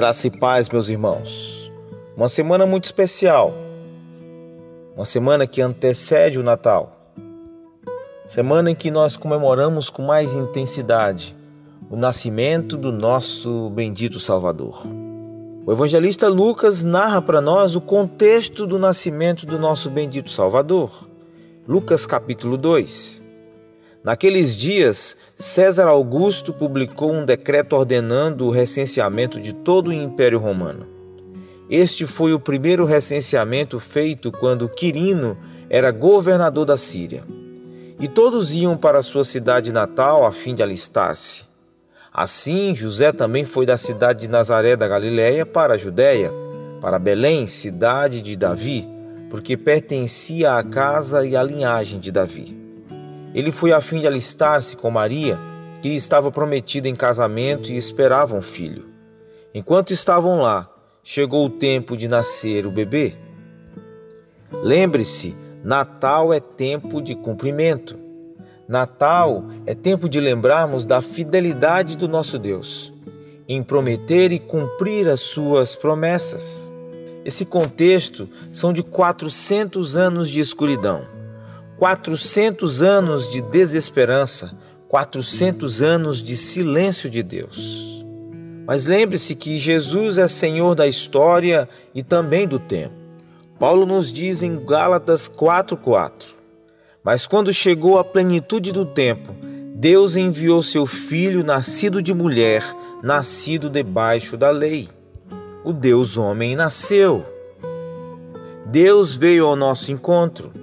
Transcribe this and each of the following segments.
Graça e paz, meus irmãos. Uma semana muito especial. Uma semana que antecede o Natal. Semana em que nós comemoramos com mais intensidade o nascimento do nosso bendito Salvador. O evangelista Lucas narra para nós o contexto do nascimento do nosso bendito Salvador. Lucas capítulo 2. Naqueles dias, César Augusto publicou um decreto ordenando o recenseamento de todo o Império Romano. Este foi o primeiro recenseamento feito quando Quirino era governador da Síria. E todos iam para sua cidade natal a fim de alistar-se. Assim, José também foi da cidade de Nazaré da Galiléia para a Judéia, para Belém, cidade de Davi, porque pertencia à casa e à linhagem de Davi. Ele foi a fim de alistar-se com Maria, que estava prometida em casamento e esperava um filho. Enquanto estavam lá, chegou o tempo de nascer o bebê. Lembre-se, Natal é tempo de cumprimento. Natal é tempo de lembrarmos da fidelidade do nosso Deus, em prometer e cumprir as suas promessas. Esse contexto são de 400 anos de escuridão 400 anos de desesperança, 400 anos de silêncio de Deus. Mas lembre-se que Jesus é Senhor da história e também do tempo. Paulo nos diz em Gálatas 4:4. Mas quando chegou a plenitude do tempo, Deus enviou seu filho nascido de mulher, nascido debaixo da lei. O Deus homem nasceu. Deus veio ao nosso encontro.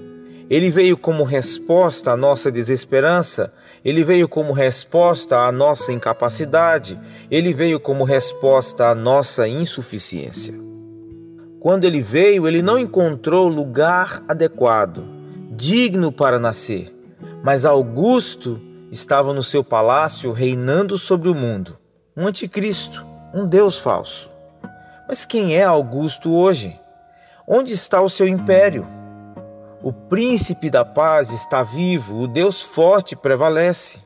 Ele veio como resposta à nossa desesperança, ele veio como resposta à nossa incapacidade, ele veio como resposta à nossa insuficiência. Quando ele veio, ele não encontrou lugar adequado, digno para nascer, mas Augusto estava no seu palácio reinando sobre o mundo, um anticristo, um Deus falso. Mas quem é Augusto hoje? Onde está o seu império? O príncipe da paz está vivo, o Deus forte prevalece.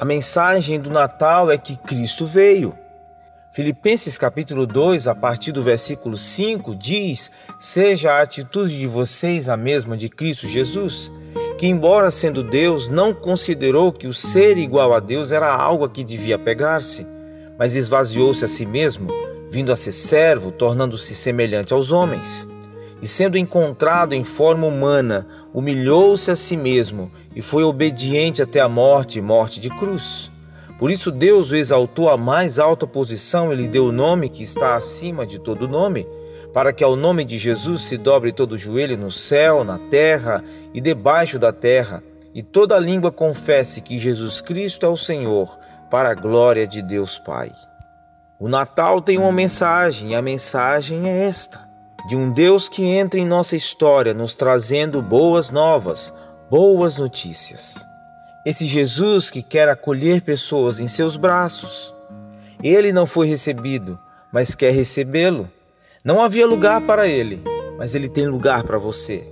A mensagem do Natal é que Cristo veio. Filipenses capítulo 2, a partir do versículo 5, diz: Seja a atitude de vocês a mesma de Cristo Jesus, que, embora sendo Deus, não considerou que o ser igual a Deus era algo a que devia pegar-se, mas esvaziou-se a si mesmo, vindo a ser servo, tornando-se semelhante aos homens e, sendo encontrado em forma humana, humilhou-se a si mesmo e foi obediente até a morte morte de cruz. Por isso, Deus o exaltou à mais alta posição e lhe deu o nome que está acima de todo nome, para que ao nome de Jesus se dobre todo joelho no céu, na terra e debaixo da terra, e toda língua confesse que Jesus Cristo é o Senhor, para a glória de Deus Pai. O Natal tem uma mensagem, e a mensagem é esta de um Deus que entra em nossa história nos trazendo boas novas, boas notícias. Esse Jesus que quer acolher pessoas em seus braços. Ele não foi recebido, mas quer recebê-lo. Não havia lugar para ele, mas ele tem lugar para você.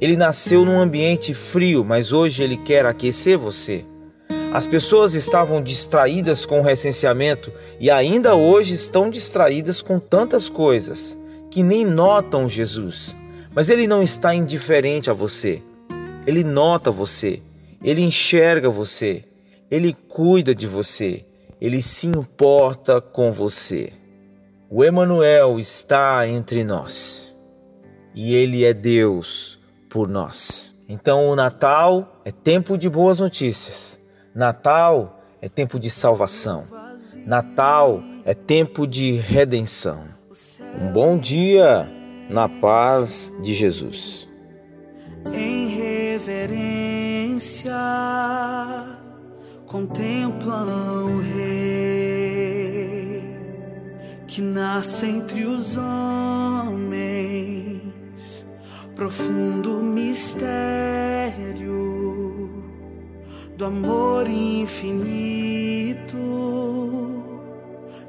Ele nasceu num ambiente frio, mas hoje ele quer aquecer você. As pessoas estavam distraídas com o recenseamento e ainda hoje estão distraídas com tantas coisas que nem notam Jesus, mas ele não está indiferente a você. Ele nota você, ele enxerga você, ele cuida de você, ele se importa com você. O Emanuel está entre nós e ele é Deus por nós. Então o Natal é tempo de boas notícias. Natal é tempo de salvação. Natal é tempo de redenção. Um bom dia na paz de Jesus. Em reverência, contemplam o Rei que nasce entre os homens, profundo mistério do amor infinito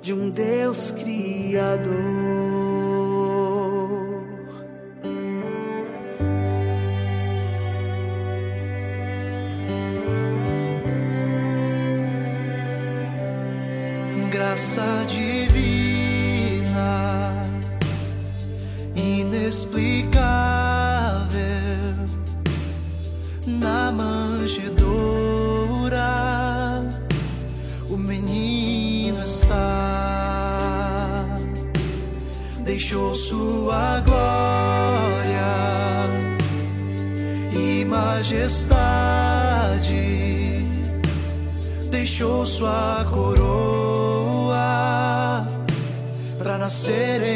de um Deus Criador. graça divina, inexplicável na manjedoura. O menino está, deixou sua glória e majestade deixou sua coroa nascer